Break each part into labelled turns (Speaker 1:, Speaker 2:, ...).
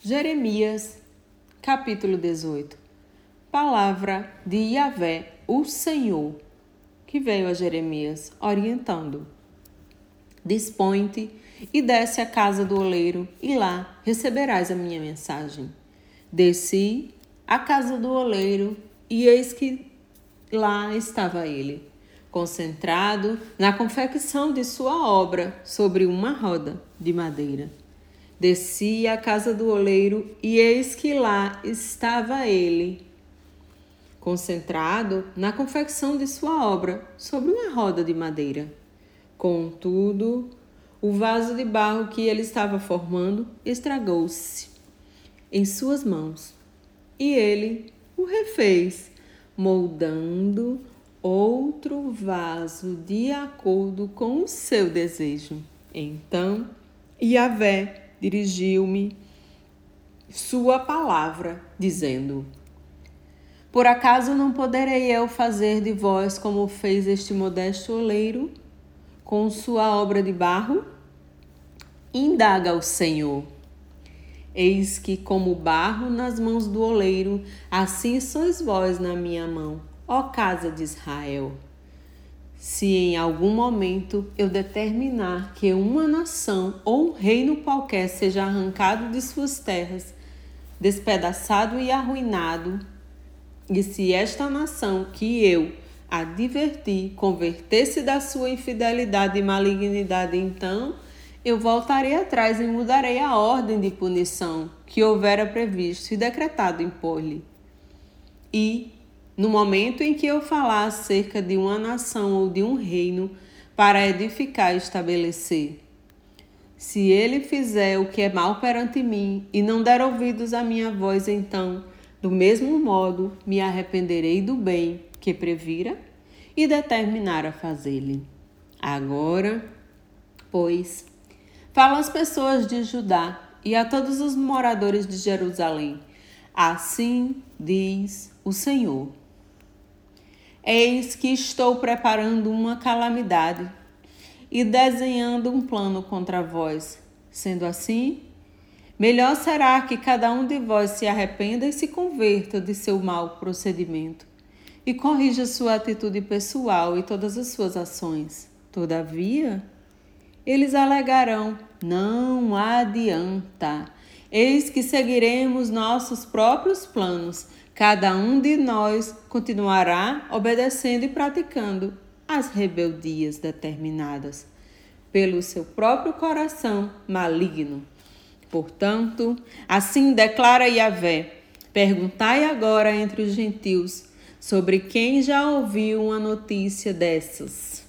Speaker 1: Jeremias, capítulo 18. Palavra de Yahvé, o Senhor, que veio a Jeremias orientando: Dispõe-te e desce à casa do oleiro, e lá receberás a minha mensagem. Desci à casa do oleiro, e eis que lá estava ele, concentrado na confecção de sua obra sobre uma roda de madeira. Desci à casa do oleiro e eis que lá estava ele, concentrado na confecção de sua obra sobre uma roda de madeira. Contudo, o vaso de barro que ele estava formando estragou-se em suas mãos e ele o refez, moldando outro vaso de acordo com o seu desejo. Então, Yahvé dirigiu-me sua palavra, dizendo: Por acaso não poderei eu fazer de vós como fez este modesto oleiro com sua obra de barro? Indaga o Senhor. Eis que, como barro nas mãos do oleiro, assim sois vós na minha mão, ó casa de Israel. Se em algum momento eu determinar que uma nação ou um reino qualquer seja arrancado de suas terras, despedaçado e arruinado, e se esta nação que eu adverti converter-se da sua infidelidade e malignidade, então eu voltarei atrás e mudarei a ordem de punição que houvera previsto e decretado impor-lhe. E no momento em que eu falar acerca de uma nação ou de um reino para edificar e estabelecer. Se ele fizer o que é mal perante mim e não der ouvidos à minha voz, então, do mesmo modo, me arrependerei do bem que previra e determinar a fazer-lhe. Agora, pois, fala às pessoas de Judá e a todos os moradores de Jerusalém. Assim diz o Senhor Eis que estou preparando uma calamidade e desenhando um plano contra vós. Sendo assim, melhor será que cada um de vós se arrependa e se converta de seu mau procedimento e corrija sua atitude pessoal e todas as suas ações. Todavia, eles alegarão: não adianta. Eis que seguiremos nossos próprios planos Cada um de nós continuará obedecendo e praticando as rebeldias determinadas pelo seu próprio coração maligno. Portanto, assim declara Yahvé: Perguntai agora entre os gentios sobre quem já ouviu uma notícia dessas.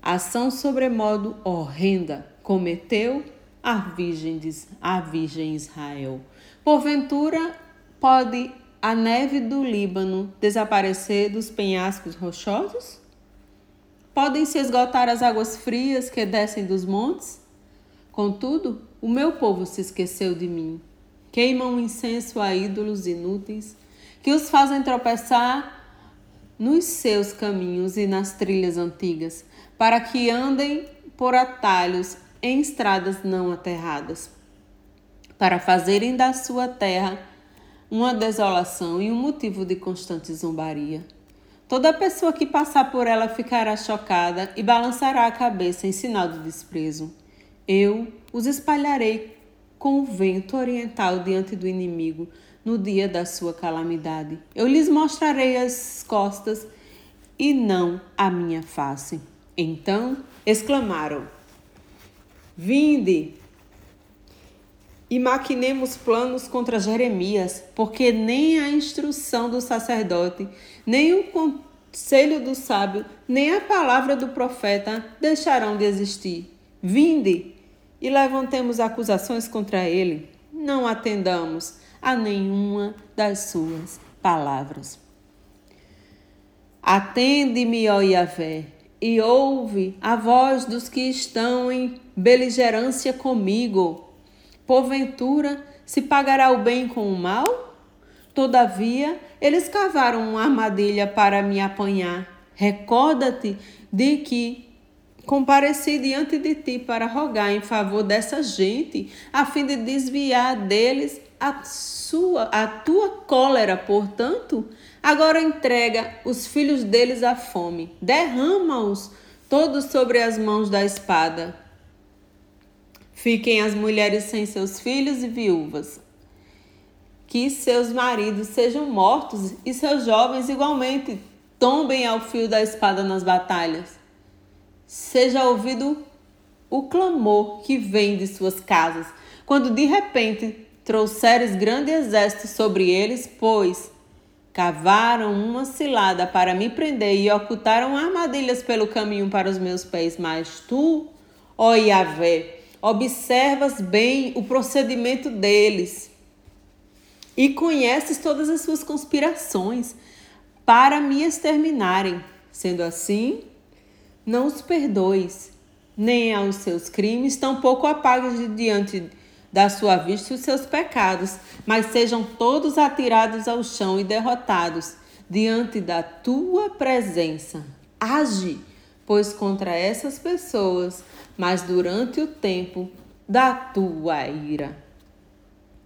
Speaker 1: Ação sobremodo horrenda cometeu a Virgem, a Virgem Israel. Porventura Pode a neve do Líbano desaparecer dos penhascos rochosos? Podem se esgotar as águas frias que descem dos montes? Contudo, o meu povo se esqueceu de mim. Queimam incenso a ídolos inúteis, que os fazem tropeçar nos seus caminhos e nas trilhas antigas, para que andem por atalhos em estradas não aterradas, para fazerem da sua terra uma desolação e um motivo de constante zombaria. Toda pessoa que passar por ela ficará chocada e balançará a cabeça em sinal de desprezo. Eu os espalharei com o vento oriental diante do inimigo no dia da sua calamidade. Eu lhes mostrarei as costas e não a minha face. Então exclamaram: Vinde, e maquinemos planos contra Jeremias, porque nem a instrução do sacerdote, nem o conselho do sábio, nem a palavra do profeta deixarão de existir. Vinde e levantemos acusações contra ele. Não atendamos a nenhuma das suas palavras. Atende-me, ó Yahvé, e ouve a voz dos que estão em beligerância comigo Porventura, se pagará o bem com o mal? Todavia, eles cavaram uma armadilha para me apanhar. Recorda-te de que compareci diante de ti para rogar em favor dessa gente, a fim de desviar deles a sua a tua cólera, portanto, agora entrega os filhos deles à fome, derrama-os todos sobre as mãos da espada. Fiquem as mulheres sem seus filhos e viúvas. Que seus maridos sejam mortos e seus jovens igualmente tombem ao fio da espada nas batalhas. Seja ouvido o clamor que vem de suas casas, quando de repente trouxeres grande exército sobre eles, pois cavaram uma cilada para me prender e ocultaram armadilhas pelo caminho para os meus pés. Mas tu, ó Yahvé, observas bem o procedimento deles e conheces todas as suas conspirações para me exterminarem. Sendo assim, não os perdoes, nem aos seus crimes, tampouco apagues de diante da sua vista os seus pecados, mas sejam todos atirados ao chão e derrotados diante da tua presença. Age, pois, contra essas pessoas, mas durante o tempo da tua ira.